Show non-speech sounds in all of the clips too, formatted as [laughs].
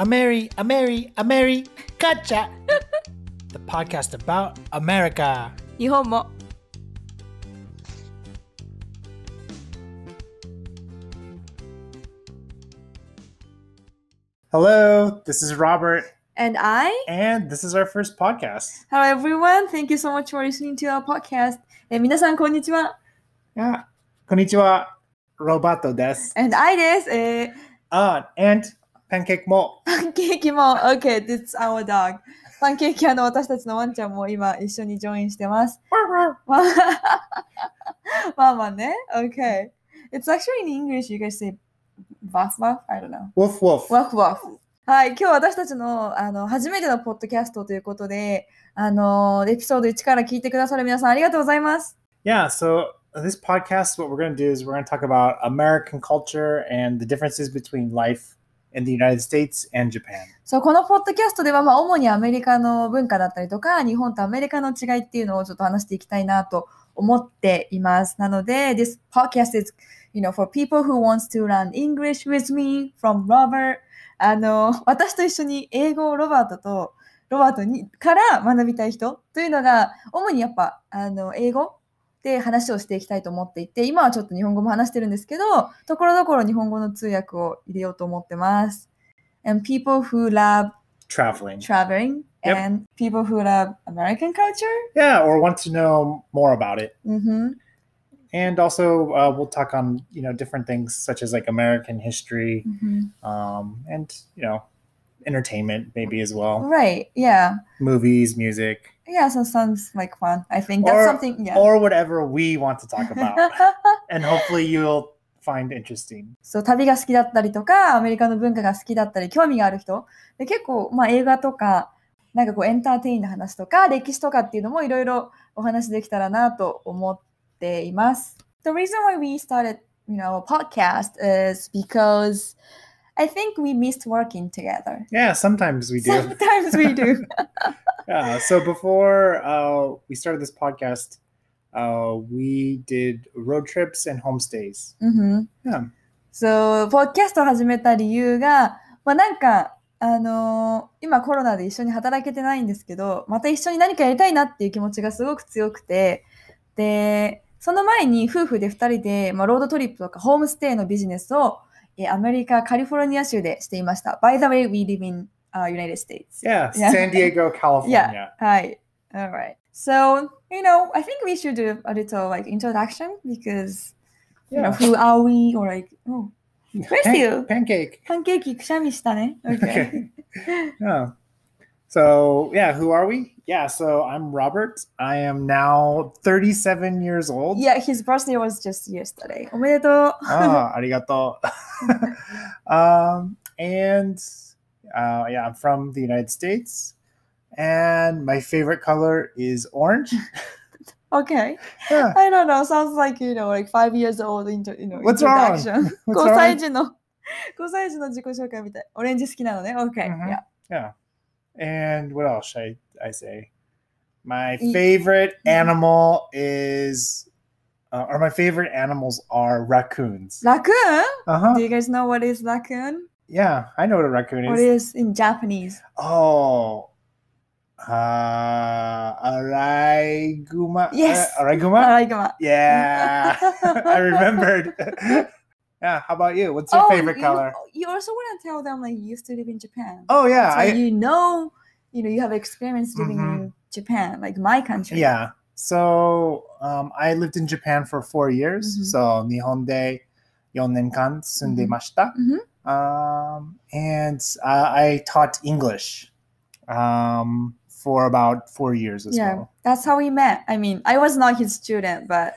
A Mary, a Mary, a Mary, gotcha! the podcast about America. 日本も Hello, this is Robert, And Ai, and this is our first podcast. hello everyone, thank you so much for listening to our podcast. Eh, えー皆さん、こんにちは。Yeah. Konnichiwa, Roboto desu. And Ai desu. Uh, and pancake mo. パンケーキも OK, this is our dog. パンケーキあの私たちのワンちゃんも今一緒にジョインしてます。まあまあまあね。OK. It's actually in English you guys say buff buff? I don't know. Woof woof. ワフワフ。はい、今日私たちのあの初めてのポッドキャストということで、あのエピソード1から聞いてくださる皆さんありがとうございます。Yeah, so this podcast, what we're going to do is we're going to talk about American culture and the differences between life in the United States and Japan. そうこのポッドキャストでは、まあ、主にアメリカの文化だったりとか、日本とアメリカの違いっていうのをちょっと話していきたいなと思っています。なので、this podcast is, you know, for people who wants to learn English with me from Robert. あの、私と一緒に英語をロバートと、ロバートにから学びたい人というのが、主にやっぱ、あの、英語で話をしていきたいと思っていて、今はちょっと日本語も話してるんですけど、ところどころ日本語の通訳を入れようと思ってます。And people who love Traveling. traveling Yep. and people who love American culture. Yeah, or want to know more about it. うんふん And also, uh, we'll talk on, you know, different things such as like American history うんふん um, and, you know, entertainment maybe as well. Right, yeah. Movies, music, Yeah, so sounds like fun. I think that's Or- something, yeah. or whatever we want to talk about. and hopefully you'll find interesting. そう、旅が好きだったりとか、アメリカの文化が好きだったり、興味がある人。で結構、まあ映画とか、なんかこうエンターテインの話とか、歴史とかっていうのもいろいろお話できたらなと思っています。The reason why we started, you know, a podcast is because I think we missed working together. Yeah, sometimes we do. Sometimes we do. Yeah. So before uh, we started this podcast, uh, we did road trips and homestays. うんふん Yeah. そう、ポッドキャストを始めた理由が、まあなんか、あのー今コロナで一緒に働けてないんですけど、また一緒に何かやりたいなっていう気持ちがすごく強くて、で、その前に夫婦で二人で、まあ、ロードトリップとかホームステイのビジネスを、えーアメリカ・カリフォルニア州でしていました。By the way, we live in、uh, United States. Yeah. Yeah. San Diego, [laughs] California. はい。Alright. So, you know, I think we should do a little like introduction because, you know, Yeah. who are we or like, oh, [laughs] Where's Pan- you? Pancake. パンケーキくしゃみしたね。Okay. [laughs] Yeah. So, yeah, who are we? Yeah, so I'm Robert. I am now 37 years old. yeah, his birthday was just yesterday. おめでとう。 Ah, [laughs] arigato. um, [laughs] and uh, yeah, I'm from the United States. And my favorite color is orange. [laughs] okay. Yeah. I don't know. Sounds like, you know, like five years old into, you know, What's wrong? introduction. What's 5 wrong? 歳児の、5歳児の自己紹介みたい。オレンジ好きなのね。Okay. Mhm. Yeah. Yeah. And what else should I, I say? My favorite animal is, uh, or my favorite animals are raccoons. Raccoon? Uh huh. Do you guys know what is raccoon? Yeah, I know what a raccoon is. What is. in Japanese? Oh, uh, araiguma. Yes. Uh, araiguma. Araigama. Yeah, [laughs] I remembered. [laughs] yeah. How about you? What's your favorite you, color? You also want to tell them like you used to live in Japan. Oh yeah, so I you know, you know, you have experience living Mhm. in Japan, like my country. yeah. So um, I lived in Japan for four years. Mhm. So Nihon de yonenkan sundemashita. Mhm. Um, and uh, I taught English um, for about four years as Yeah, well. that's how we met. I mean, I was not his student, but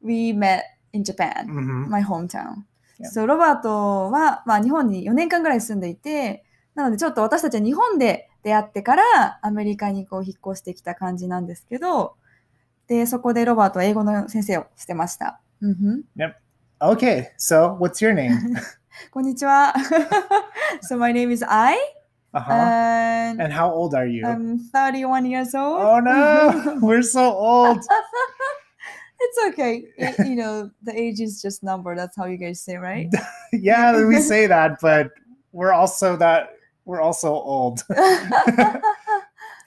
we met in Japan, hmm my hometown. Yeah. そう、ロバートは、まあ、日本に4年間ぐらい住んでいて、なのでちょっと私たちは日本で出会ってからアメリカにこう引っ越してきた感じなんですけど、で、そこでロバートは英語の先生をしてました。うんふん Okay, so what's your name? こんにちは。so my name is I, Uh-huh. and and how old are you? I'm 31 years old. oh no, we're so old. It's okay. [laughs] It- you know, the age is just number. That's how you guys say, right? [laughs] yeah, we [laughs] say that, but we're also that we're also old.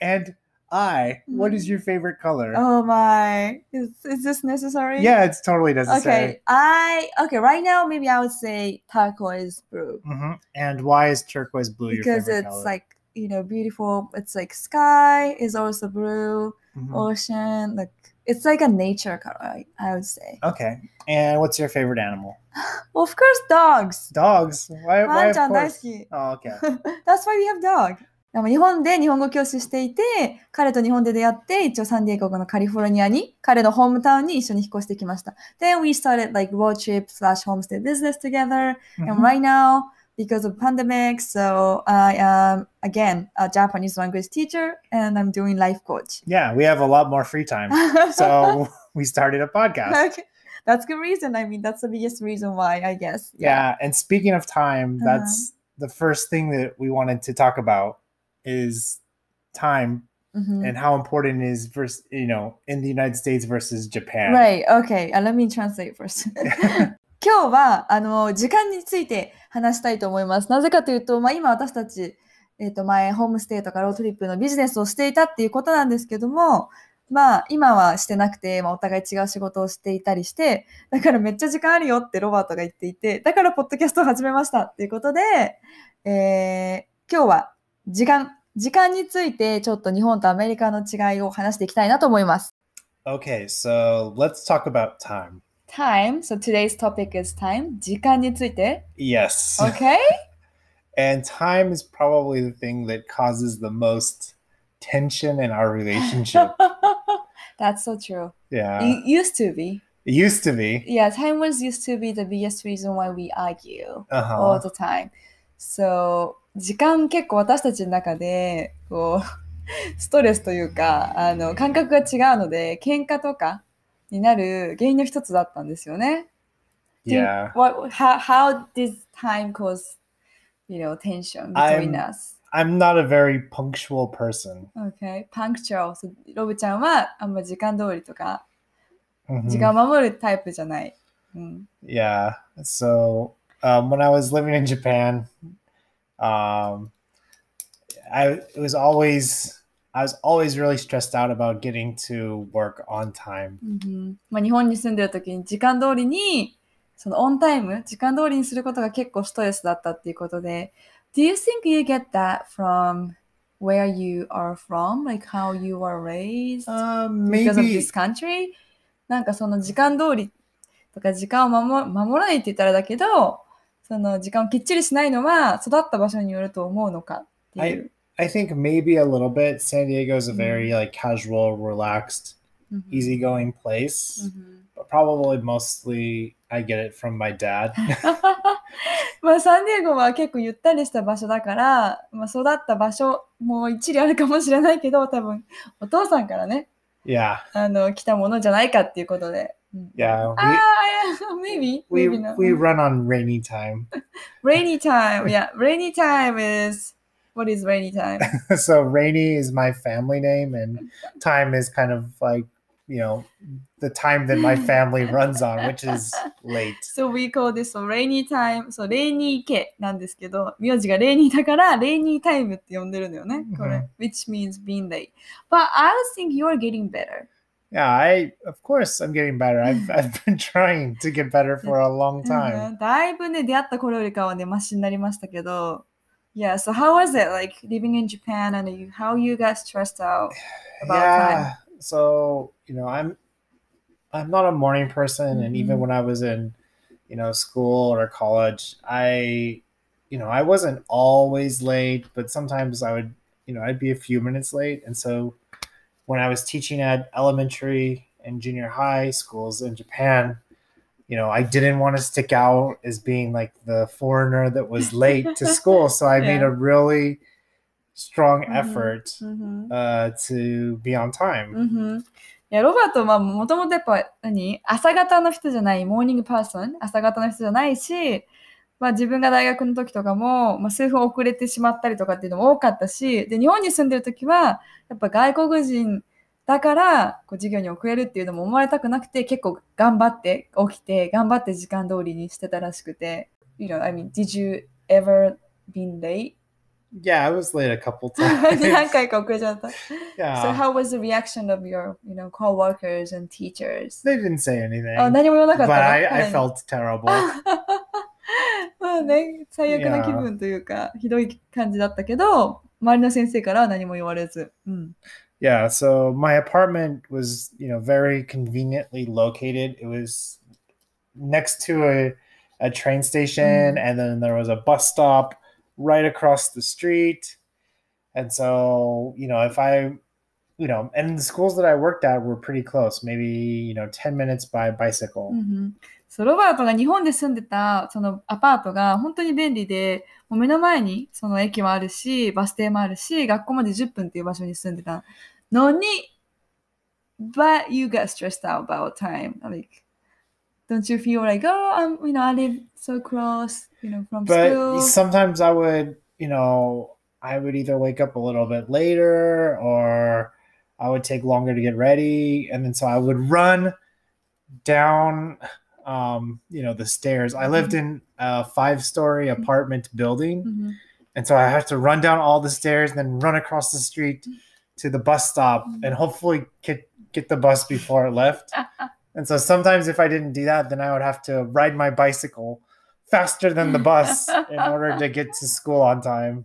and Ai, what is your favorite color? oh my. Is, is this necessary? Yeah, it's totally necessary. Okay. I okay, right now maybe I would say turquoise blue. hmm And why is turquoise blue your because it's color? like you know beautiful it's like sky is also blue Mhm. ocean like it's like a nature color I, I would say Okay. And what's your favorite animal? of course dogs Dogs. Why? ワ why ン of ちゃん大 course? 好き Oh, okay. That's why we have dog でも日本で日本語教師していて彼と日本で出会って一応サンディエゴのカリフォルニアに彼のホームタウンに一緒に引っ越してきました Then we started like road trip slash homestay business together And Mhm. right now, because of pandemic, so I am again a Japanese language teacher and I'm doing life coach. Yeah, we have a lot more free time. So [laughs] [laughs] we started a podcast. okay. that's good reason. I mean, that's the biggest reason why I guess. Yeah. And speaking of time, Uh-huh. that's the first thing that we wanted to talk about is time Mhm. and how important it is versus you know in the United States versus Japan. Right. Okay. Uh, let me translate first. [laughs] 今日はあの時間について話したいと思います。なぜかというと、まあ、今私たち、えっと前ホームステイとかロートリップのビジネスをしていたっていうことなんですけども、まあ今はしてなくて、まあ、お互い違う仕事をしていたりして、だからめっちゃ時間あるよってロバートが言っていて、だからポッドキャストを始めましたっていうことで、えー今日は時間、時間についてちょっと日本とアメリカの違いを話していきたいなと思います。Okay, so let's talk about time. time. So today's topic is time. 時間について。 Yes. Okay? [laughs] And time is probably the thing that causes the most tension in our relationship. [laughs] That's so true. yeah. It used to be. It used to be. Yeah, time was used to be the biggest reason why we argue Uh-huh. all the time. So 時間結構私たちの中でこうストレスというかあの感覚が違うので喧嘩とか [laughs] になる原因の一つだったんですよね。Yeah. What, how, how did time cause, you know, tension between I'm- us? I'm not a very punctual person. Okay, punctual. ロブちゃんはあんま時間通りとか、Mhm. 時間を守るタイプじゃない。うん。Yeah. So um, when I was living in Japan, um, I it was always I was always really stressed out about getting to work on time. うんまあ、日本に住んでる時に時間通りに、そのオンタイム、時間通りにすることが結構ストレスだったっていうことで、Do you think you get that from where you are from? Like how you were raised? Um, because of this country? なんかその時間通りとか時間を守守らないって言ったらだけど、その時間をきっちりしないのは育った場所によると思うのかっていう。I think maybe a little bit. San Diego is a Mhm. very like casual, relaxed, うん easygoing place. うん But probably mostly I get it from my dad. [laughs] まあサンディエゴは結構ゆったりした場所だから、まあ、育った場所も一理あるかもしれないけど多分お父さんからね yeah. あの来たものじゃないかっていうことで。うん Yeah. ああ、[laughs] maybe, We maybe we, not. we run on rainy time. [laughs] rainy time. Yeah, rainy time is what is rainy time? so rainy is my family name and time is kind of like, you know, the time that my family runs on, which is late. So we call this rainy time. そう、レイニー家なんですけど、名字がレイニーだから、レイニータイムって呼んでるのよね。これ。which means being late. But I think you're getting better. Yeah, I of course I'm getting better. I've I've been trying to get better for a long う time. んだいぶね、出会った頃よりかはね、マシになりましたけど。Yeah, so how was it like living in Japan and you, how you got stressed out about yeah. So, you know, I'm I'm not a morning person and even Mhm. when I was in, you know, school or college, I you know, I wasn't always late, but sometimes I would, you know, I'd be a few minutes late. And so when I was teaching at elementary and junior high schools in Japan, you know, I didn't want to stick out as being like the foreigner that was late to school. So I made Yeah. a really strong Mhm. effort ん uh, to be on time. うんうんいや、ロバートはもともとやっぱ何朝方の人じゃない、モーニングパーソン朝方の人じゃないし、まあ自分が大学の時とかも、まあ、数分遅れてしまったりとかっていうのも多かったし、で、日本に住んでる時は、やっぱ外国人だから、こう授業に遅れるっていうのも思われたくなくて、結構頑張って起きて、頑張って時間通りにしてたらしくて、You know, I mean, did you ever been late Yeah, I was late a couple times. 何回か遅れちゃった。So yeah. how was the reaction of your, you know, coworkers and teachers? They didn't say anything. あ、何も言わなかっ but I, 彼 I に felt terrible. まあね、最悪な気分というか、ひどい感じだったけど、周りの先生からは何も言われず。うん。Yeah, so my apartment was, you know, very conveniently located. It was next to a, a train station, Mm. and then there was a bus stop right across the street. And so, you know, if I, you know, and the schools that I worked at were pretty close, maybe, you know, 10 minutes by bicycle. うんうんそうロバートが日本で住んでたそのアパートが本当に便利で、もう目の前にその駅もあるし、バス停もあるし、学校まで10分っていう場所に住んでた no need. But you get stressed out about time. Like, don't you feel like, oh, I'm, you know, I live so close, you know, from but school. But sometimes I would, you know, I would either wake up a little bit later or I would take longer to get ready. And then so I would run down um, you know, the stairs. I lived mm-hmm. in a five story apartment building. Mm-hmm. And so I had to run down all the stairs and then run across the street mm-hmm. To the bus stop and hopefully get, get the bus before it left. And so sometimes if I didn't do that, then I would have to ride my bicycle faster than the bus in order to get to school on time.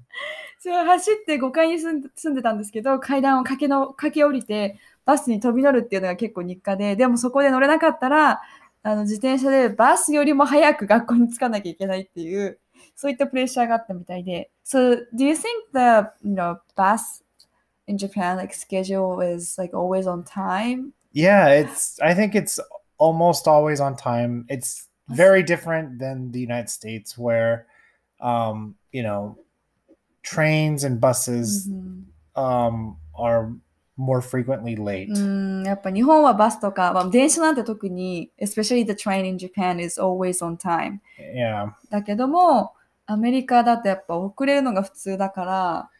そう走って5階に住んで住んでたんですけど、階段を駆けの駆け下りて、バスに飛び乗るっていうのが結構日課で、でもそこで乗れなかったら、あの自転車でバスよりも早く学校に着かなきゃいけないっていう、そういったプレッシャーがあったみたいで。So, do you think the, you know, bus in Japan, like schedule is like always on time? Yeah, it's I think it's almost always on time. It's very different than the United States where um, you know, trains and buses うん、 um are more frequently late. うんやっぱ日本はバスとか、まあ、電車なんて特に、especially the train in Japan is always on time. Yeah. だけども、アメリカだとやっぱ遅れるのが普通だから、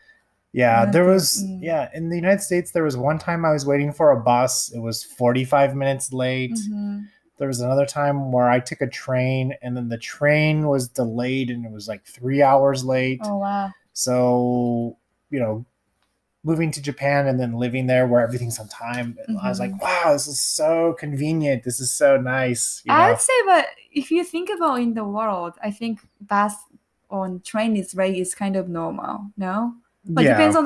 yeah, there was mm. yeah, in the United States there was one time I was waiting for a bus. It was 45 minutes late. Mm-hmm. There was another time where I took a train and then the train was delayed and it was like 3 hours late. Oh wow. So, you know, moving to Japan and then living there where everything's on time, mm-hmm. I was like, mm-hmm. wow, this is so convenient. This is so nice. You know? I would say but if you think about in the world, I think bus on train is rate is kind of normal, no? まあ、depends on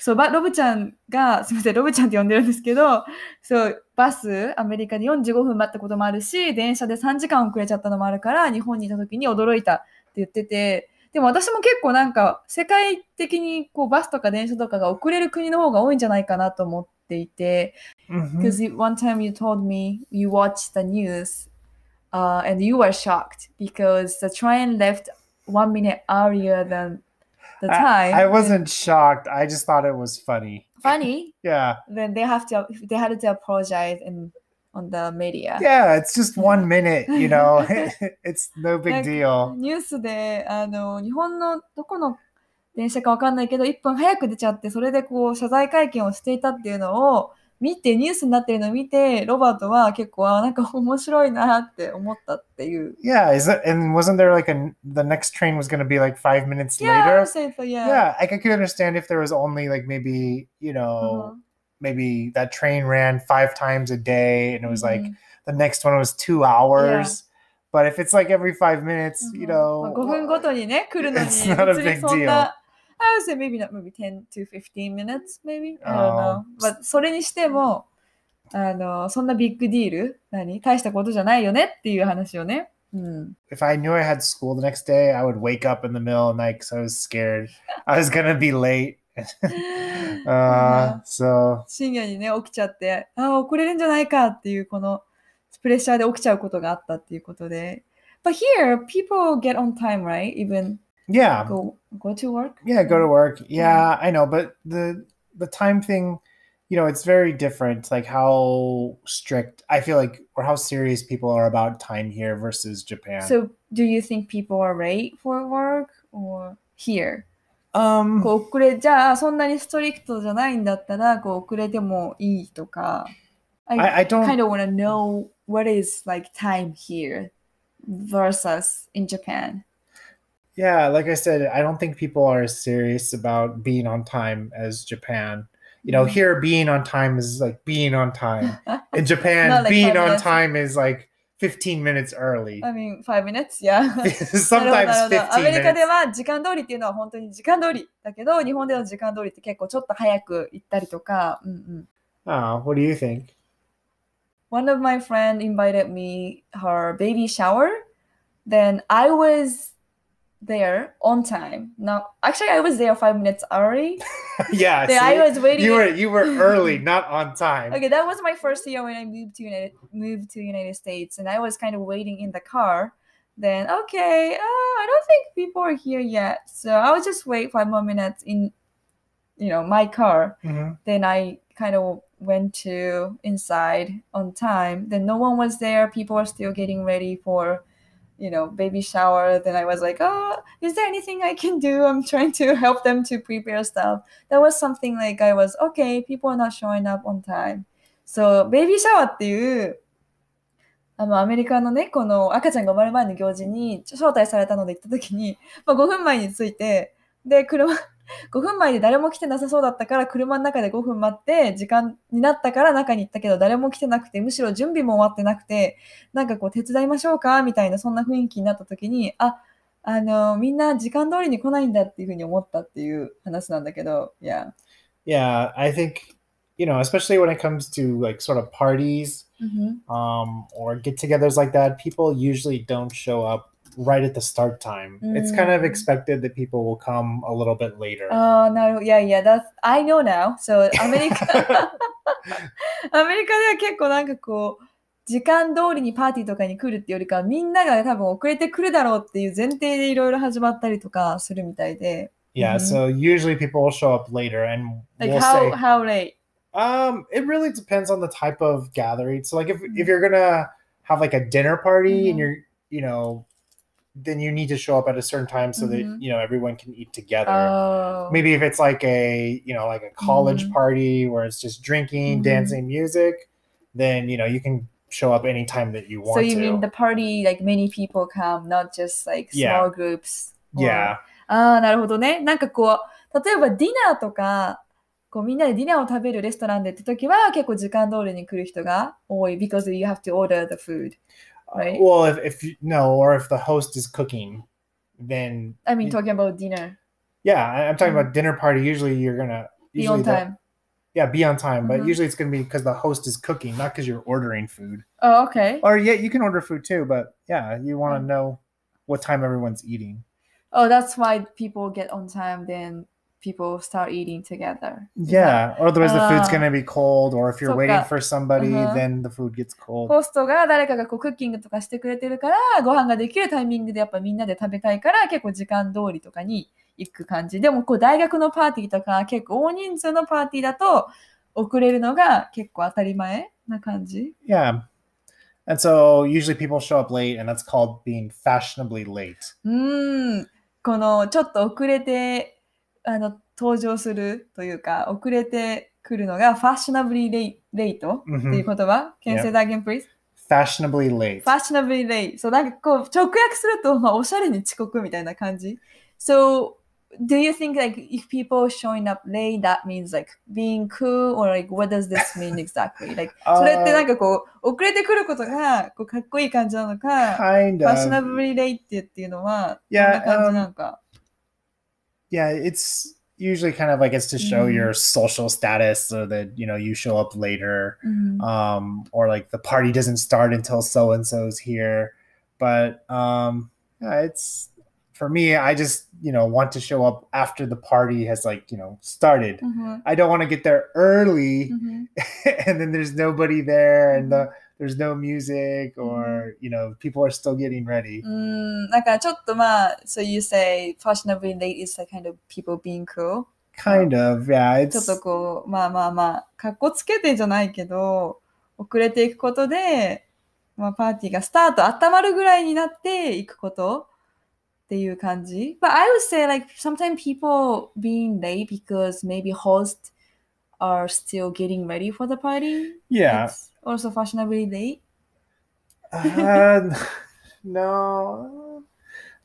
そう、ロブちゃんが、すみません、ロブちゃんって呼んでるんですけど、そう、バス、アメリカで45分待ったこともあるし、電車で3時間遅れちゃったのもあるから、日本にいた時に驚いたって言ってて、でも私も結構なんか、世界的にこう、バスとか電車とかが遅れる国の方が多いんじゃないかなと思っていて、because one time you told me you watched the news, uh, and you were shocked because the train left one minute earlier than the time. I, I wasn't shocked. I just thought it was funny. funny. Yeah. Then they have to they had to apologize in on the media. Yeah, it's just one minute, you know. it's no big deal. ニュースであの日本のどこの電車かわかんないけど1分早く出ちゃってそれでこう謝罪会見をしていたっていうのを見てニュースになってるのを見てロバートは結構あなんか面白いなって思ったっていう。Yeah, is it and wasn't there like a the next train was going to be like 5 minutes Yeah, later? said, yeah. Yeah, like I could understand if there was only like maybe, you Uh-huh. know, maybe that train ran 5 times a day and it was like Mhm. the next one was 2 hours. But if it's like every 5 minutes, you まあ know, 5分ごとにね、来るのに、It's not a big そんな、I would say maybe not maybe 10 to 15 minutes, maybe? I don't know. Oh. まあ、それにしても、あの、そんなビッグディール何大したことじゃないよねっていう話をね。うん。if I knew I had school the next day, I would wake up in the middle of the night because I was scared I was gonna be late. uh, so 深夜にね、起きちゃって、ああ、遅れるんじゃないかっていう、このプレッシャーで起きちゃうことがあったっていうことで。But here, people get on time, right? Even yeah, go, go to work? yeah, go to work. Yeah, I know, but the the time thing, you know, it's very different. Like how strict I feel like, or how serious people are about time here versus Japan. So, do you think people are late for work or here? um, こう遅れ、じゃあそんなにストリクトじゃないんだったら、こう遅れてもいいとか。I, I, I don't. kind of want to know what is like time here versus in Japan. Yeah, like I said, I don't think people are as serious about being on time as Japan. You know, Mhm. here being on time is like being on time. In Japan, Not [laughs] like being five on minutes. time is like 15 minutes early. I mean, five minutes? Yeah. なるほど [laughs] Sometimes なる[laughs] ほどアメ 15リカで minutes. は時間通りっていうのは本当に時間通りだけど、日本での時間通りって結構ちょっと早く行ったりとか、うんうん。 Oh, what do you think? One of my friend invited me her baby shower. Then I was there on time. Now, actually, I was there five minutes early. [laughs] yeah, [laughs] Then I was waiting. you were you were early, not on time. Okay, that was my first year when I moved to United moved to United States, and I was kind of waiting in the car. Then okay, uh, I don't think people are here yet, so I was just wait five more minutes in, you know, my car. Mhm. Then I kind of went to inside on time. Then no one was there. People were still getting ready for, you know, baby shower. Then I was like, oh, is there anything I can do? I'm trying to help them to prepare stuff. That was something like I was okay. People are not showing up on time. So baby shower っていうあのアメリカのねこの赤ちゃんが生まれる前の行事に招待されたので行った時に、まあ、5分前に着いてで車5分前で誰も来てなさそうだったから車の中で5分待って時間になったから中に行ったけど誰も来てなくてむしろ準備も終わってなくてなんかこう手伝いましょうかみたいなそんな雰囲気になった時にああのみんな時間通りに来ないんだっていうふうに思ったっていう話なんだけど、いや。Yeah, I think you know, especially when it comes to like sort of parties um, or get-togethers like that, people usually don't show up right at the start time. It's kind of Mm. expected that people will come a little bit later. ああ、なるほど。いやいや、that's, I know now. So, [laughs] アメリカ、アメリカでは結構なんかこう、時間通りにパーティーとかに来るっていうよりかは、みんなが多分遅れてくるだろうっていう前提でいろいろ始まったりとかするみたいで。 yeah, [laughs] Mhm. so usually people will show up later and Like we'll how, say how late? Um, it really depends on the type of gathering. So, like, if Mhm. if you're gonna have like a dinner party Mhm. and you're, you know, then you need to show up at a certain time so Mhm. that you know everyone can eat together. Oh. Maybe if it's like a, you know, like a college Mhm. party where it's just drinking, Mhm. dancing, music, then you know you can show up anytime that you want So you to. mean the party, like many people come, not just like Yeah. small groups? or- yeah, ああ、なるほどね。なんかこう、例えばディナーとか、こうみんなでディナーを食べるレストランでって時は結構時間通りに来る人が多い because you have to order the food. Right. well, if if you no, or if the host is cooking, then I mean, You- talking about dinner. yeah, I'm talking Mhm. about dinner party. Usually, you're gonna Be usually on the- time. Yeah, be on time, but Mhm. usually it's going to be because the host is cooking, not because you're ordering food. Oh, okay. Or yeah, you can order food too, but yeah, you want to Mm. know what time everyone's eating. Oh, that's why people get on time, then people start eating together. Yeah, otherwise the food's Ah. to be cold, or if you're waiting for somebody, Uh-huh. then the food gets cold. ホストが誰かがこうクッキングとかしてくれてるから、ご飯ができるタイミングでやっぱみんなで食べたいから、結構時間通りとかに行く感じ。でもこう大学のパーティーとか結構大人数のパーティーだと遅れるのが結構当たり前な感じ。Yeah. And so usually people show up late, and that's called being fashionably late. うーん。このちょっと遅れてあの登場するというか、遅れてくるのがファッショナブリーレイレイトっていう Mhm. 言葉。Can you say that again, please? Fashionably late. ファッショナブリーレイ。そう、なんかこう、直訳すると、まあ、おしゃれに遅刻みたいな感じ。So, do you think like if people showing up late, that means like being cool or like what does this mean exactly? Like, それってなんかこう、遅れてくることがこうかっこいい感じなのか、kind ファッショナ of. ブリーレイってっていうのは、どんな感じなのか。Yeah, yeah, it's usually kind of like it's to show mm. your mm-hmm. social status so that you know you show up later mm. um, or like the party doesn't start until so and so's here but um, yeah, it's for me i just you know want to show up after the party has like you know started mm-hmm. i don't want to get there early mm-hmm. [laughs] and then there's nobody there and the there's no music or you know people are still getting ready. うん、なんかちょっとまあ、so you say fashionably late is like kind of people being cool? Kind of, yeah. ちょっとこう、まあまあまあ、かっこつけてじゃないけど、遅れていくことで、まあ、パーティーがスタート温まるぐらいになっていくことっていう感じ。But I would say like sometimes people being late because maybe hosts are still getting ready for the party. yeah. It's also fashionably late. Uh, [laughs] no,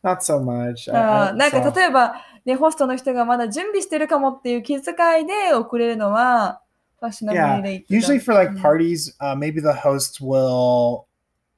Not so much. I- あ I- ーなんか so- 例えば、ね、ホストの人がまだ準備してるかもっていう気遣いで遅れるのは、ファッショナブ Yeah, ルレイト。 usually for like Mm. parties, uh, maybe the host will,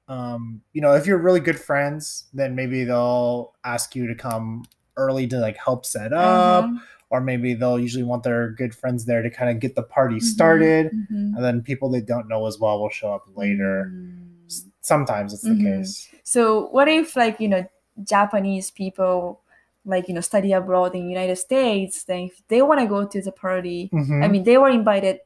um, you know, if you're really good friends, then maybe they'll ask you to come early to like help set up, うん or maybe they'll usually want their good friends there to kind of get the party Mhm. started, うん and then people they don't know as well will show up later. うん S- Sometimes it's the Mhm. case. So what if like, you know, Japanese people like, you know, study abroad in United States, then if they want to go to the party, Mhm. I mean, they were invited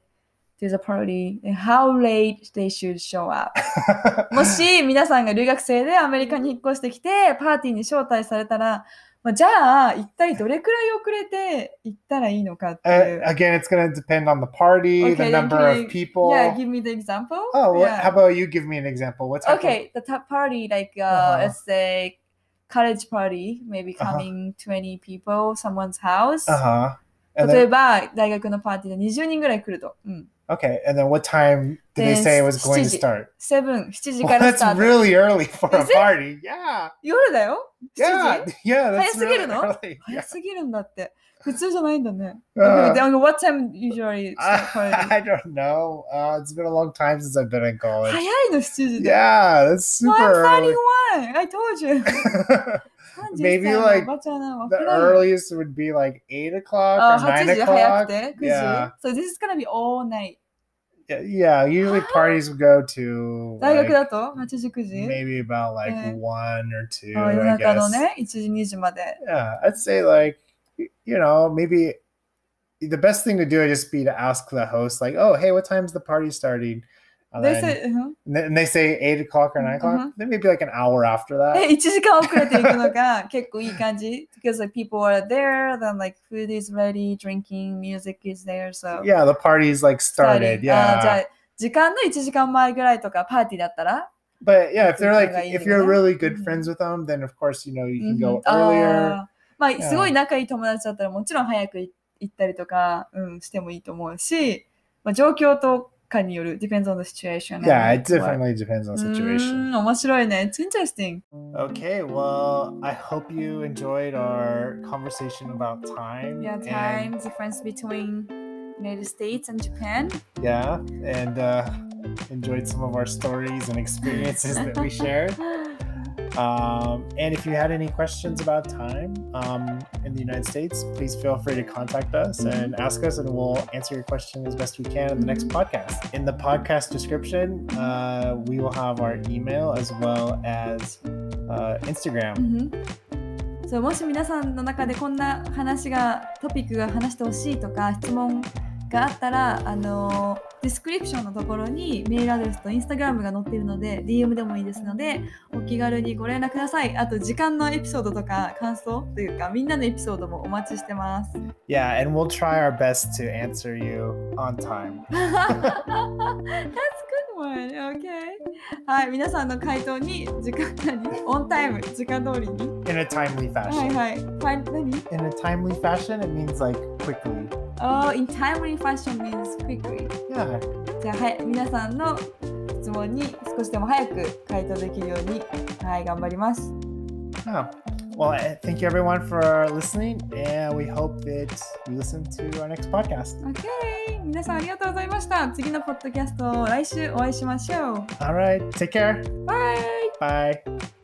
to the party, and how late they should show up. [laughs] もし皆さんが留学生でアメリカに引っ越してきてパーティーに招待されたら、 まあ、じゃあ一体どれくらい遅れて行ったらいいのかってい Uh, う。again, it's going to depend on the party, Okay, the number of people. Yeah, give me the example. oh, what, Yeah. how about you give me an example? What's Okay, the top party, like uh, Uh-huh. let's say college party, maybe Uh-huh. coming 20 people, someone's house. Uh huh. And 例えば大学のパーティーで20人ぐらい来ると。うん。okay, and then what time did they Then say it was going to 7時 start? 7、7時 Well, からス that's タート。 really early for a Is it? party. [laughs] Yeah. 夜だよ Yeah. 7時 Yeah. That's 早すぎ really るの early. 早 Yeah. すぎるんだって。普通じゃないんだね。 Uh, Okay, then what time usually start [laughs] party? I don't know. Uh, it's been a long time since I've been in college. 早いの7時で。 Yeah, that's Well, super I'm early. 31! I told you! [laughs] 31 Maybe の like おばちゃんなの the 若い earliest would be like 8 o'clock あ or 9 8時早 o'clock. くて ?9 Yeah. 時 ?So this is gonna be all night. Yeah, usually parties would go to 大学 like, だと ?8 時9時 maybe about like Eh. one or two. あ夜 I 中の guess. ね、1時2時まで。 Yeah, I'd say like y- you know maybe the best thing to do would just be to ask the host like, oh hey, what time's the party starting? They say, uh-huh. And they say 8 o'clock or 9 o'clock, uh-huh. then maybe like an hour after that. 1時間遅れていくのが結構いい感じ [laughs] because like people are there, then like food is ready, drinking, music is there, so. Yeah, the party's like started, started. yeah. じゃあ時間の1時間前ぐらいとかパーティーだったら But yeah, if they're like, if you're really good friends with them, then of course, you know, you can go earlier. まあ、すごい仲いい友達だったらもちろん早く行ったりとか、うん、してもいいと思うし、まあ、状況とかによる depends on the situation. and Yeah, it what- definitely depends on う situation. ーん面白いね。It's interesting. Okay, well, I hope you enjoyed our conversation about time. Yeah, and- time difference between United States and Japan. yeah, and uh, enjoyed some of our stories and experiences that we shared. [laughs] Um, and if you had any questions about time um, in the United States, please feel free to contact us and ask us, and we'll answer your question as best we can in the next podcast. In the podcast description, uh, we will have our email as well as uh, Instagram. うんそうもし皆さんの中でこんな話がトピックが話してほしいとか質問 があったらあのディスクリプションのところにメールアドレスとインスタグラムが載っているので DM でもいいですのでお気軽にご連絡くださいあと時間のエピソードとか感想というかみんなのエピソードもお待ちしてます Yeah, and we'll try our best to answer you on time. [laughs] That's good one okay はい皆さんの回答に時間何オンタイム時間通りに In a timely はい fashion. はいファイ何？In a timely fashion, it means like quickly. Oh, in timely fashion means quickly. Yeah. じゃあ、はい、皆さんの質問に少しでも早く回答できるように、はい、頑張ります。Yeah. Well, thank you everyone for listening, and we hope that you listen to our next podcast. OK! 皆さんありがとうございました。次のポッドキャスト、来週お会いしましょう。All right. Take care. バイ Bye.